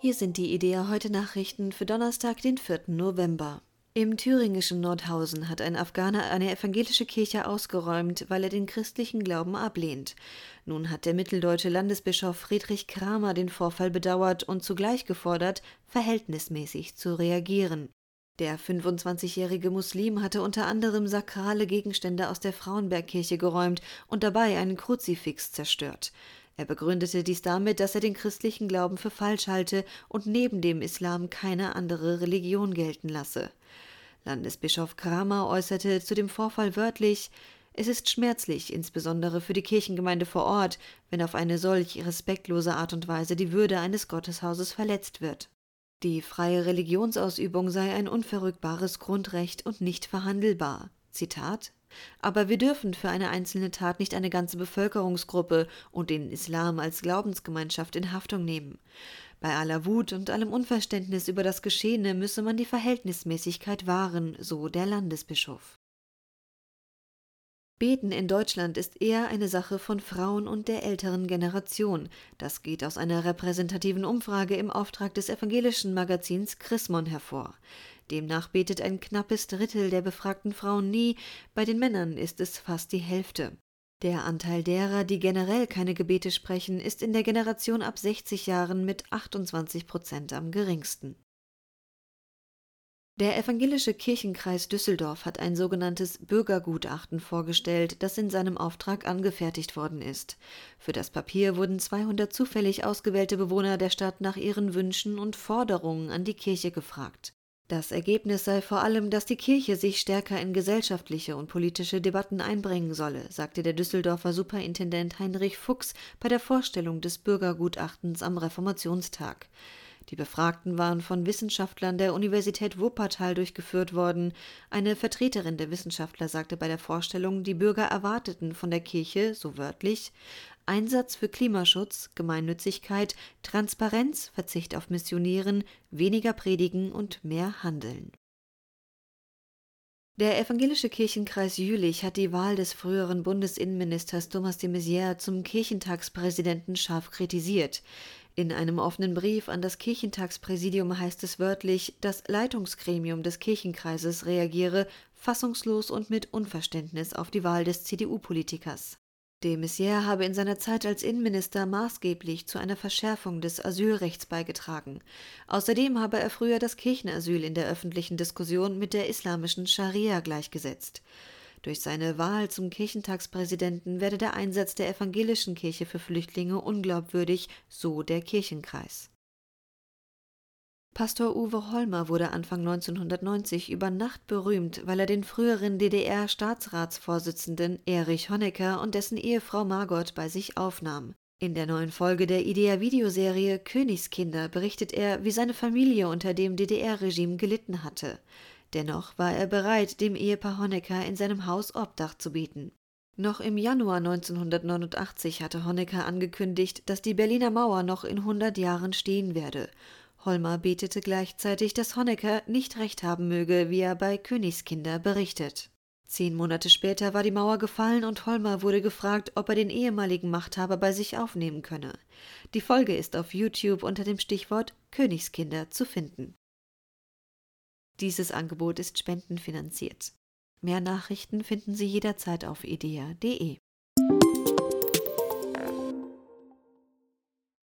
Hier sind die Idea heute Nachrichten für Donnerstag, den 4. November. Im thüringischen Nordhausen hat ein Afghaner eine evangelische Kirche ausgeräumt, weil er den christlichen Glauben ablehnt. Nun hat der mitteldeutsche Landesbischof Friedrich Kramer den Vorfall bedauert und zugleich gefordert, verhältnismäßig zu reagieren. Der 25-jährige Muslim hatte unter anderem sakrale Gegenstände aus der Frauenbergkirche geräumt und dabei einen Kruzifix zerstört. Er begründete dies damit, dass er den christlichen Glauben für falsch halte und neben dem Islam keine andere Religion gelten lasse. Landesbischof Kramer äußerte zu dem Vorfall wörtlich Es ist schmerzlich, insbesondere für die Kirchengemeinde vor Ort, wenn auf eine solch respektlose Art und Weise die Würde eines Gotteshauses verletzt wird. Die freie Religionsausübung sei ein unverrückbares Grundrecht und nicht verhandelbar. Zitat aber wir dürfen für eine einzelne Tat nicht eine ganze Bevölkerungsgruppe und den Islam als Glaubensgemeinschaft in Haftung nehmen. Bei aller Wut und allem Unverständnis über das Geschehene müsse man die Verhältnismäßigkeit wahren, so der Landesbischof. Beten in Deutschland ist eher eine Sache von Frauen und der älteren Generation. Das geht aus einer repräsentativen Umfrage im Auftrag des evangelischen Magazins Chrismon hervor. Demnach betet ein knappes Drittel der befragten Frauen nie, bei den Männern ist es fast die Hälfte. Der Anteil derer, die generell keine Gebete sprechen, ist in der Generation ab 60 Jahren mit 28 Prozent am geringsten. Der Evangelische Kirchenkreis Düsseldorf hat ein sogenanntes Bürgergutachten vorgestellt, das in seinem Auftrag angefertigt worden ist. Für das Papier wurden 200 zufällig ausgewählte Bewohner der Stadt nach ihren Wünschen und Forderungen an die Kirche gefragt. Das Ergebnis sei vor allem, dass die Kirche sich stärker in gesellschaftliche und politische Debatten einbringen solle, sagte der Düsseldorfer Superintendent Heinrich Fuchs bei der Vorstellung des Bürgergutachtens am Reformationstag. Die Befragten waren von Wissenschaftlern der Universität Wuppertal durchgeführt worden. Eine Vertreterin der Wissenschaftler sagte bei der Vorstellung, die Bürger erwarteten von der Kirche, so wörtlich, Einsatz für Klimaschutz, Gemeinnützigkeit, Transparenz, Verzicht auf Missionieren, weniger Predigen und mehr Handeln. Der evangelische Kirchenkreis Jülich hat die Wahl des früheren Bundesinnenministers Thomas de Maizière zum Kirchentagspräsidenten scharf kritisiert. In einem offenen Brief an das Kirchentagspräsidium heißt es wörtlich, das Leitungsgremium des Kirchenkreises reagiere fassungslos und mit Unverständnis auf die Wahl des CDU-Politikers. De Maizière habe in seiner Zeit als Innenminister maßgeblich zu einer Verschärfung des Asylrechts beigetragen. Außerdem habe er früher das Kirchenasyl in der öffentlichen Diskussion mit der islamischen Scharia gleichgesetzt. Durch seine Wahl zum Kirchentagspräsidenten werde der Einsatz der evangelischen Kirche für Flüchtlinge unglaubwürdig, so der Kirchenkreis. Pastor Uwe Holmer wurde Anfang 1990 über Nacht berühmt, weil er den früheren DDR-Staatsratsvorsitzenden Erich Honecker und dessen Ehefrau Margot bei sich aufnahm. In der neuen Folge der IDEA-Videoserie Königskinder berichtet er, wie seine Familie unter dem DDR-Regime gelitten hatte. Dennoch war er bereit, dem Ehepaar Honecker in seinem Haus Obdach zu bieten. Noch im Januar 1989 hatte Honecker angekündigt, dass die Berliner Mauer noch in 100 Jahren stehen werde. Holmer betete gleichzeitig, dass Honecker nicht recht haben möge, wie er bei Königskinder berichtet. Zehn Monate später war die Mauer gefallen und Holmer wurde gefragt, ob er den ehemaligen Machthaber bei sich aufnehmen könne. Die Folge ist auf YouTube unter dem Stichwort Königskinder zu finden. Dieses Angebot ist spendenfinanziert. Mehr Nachrichten finden Sie jederzeit auf idea.de.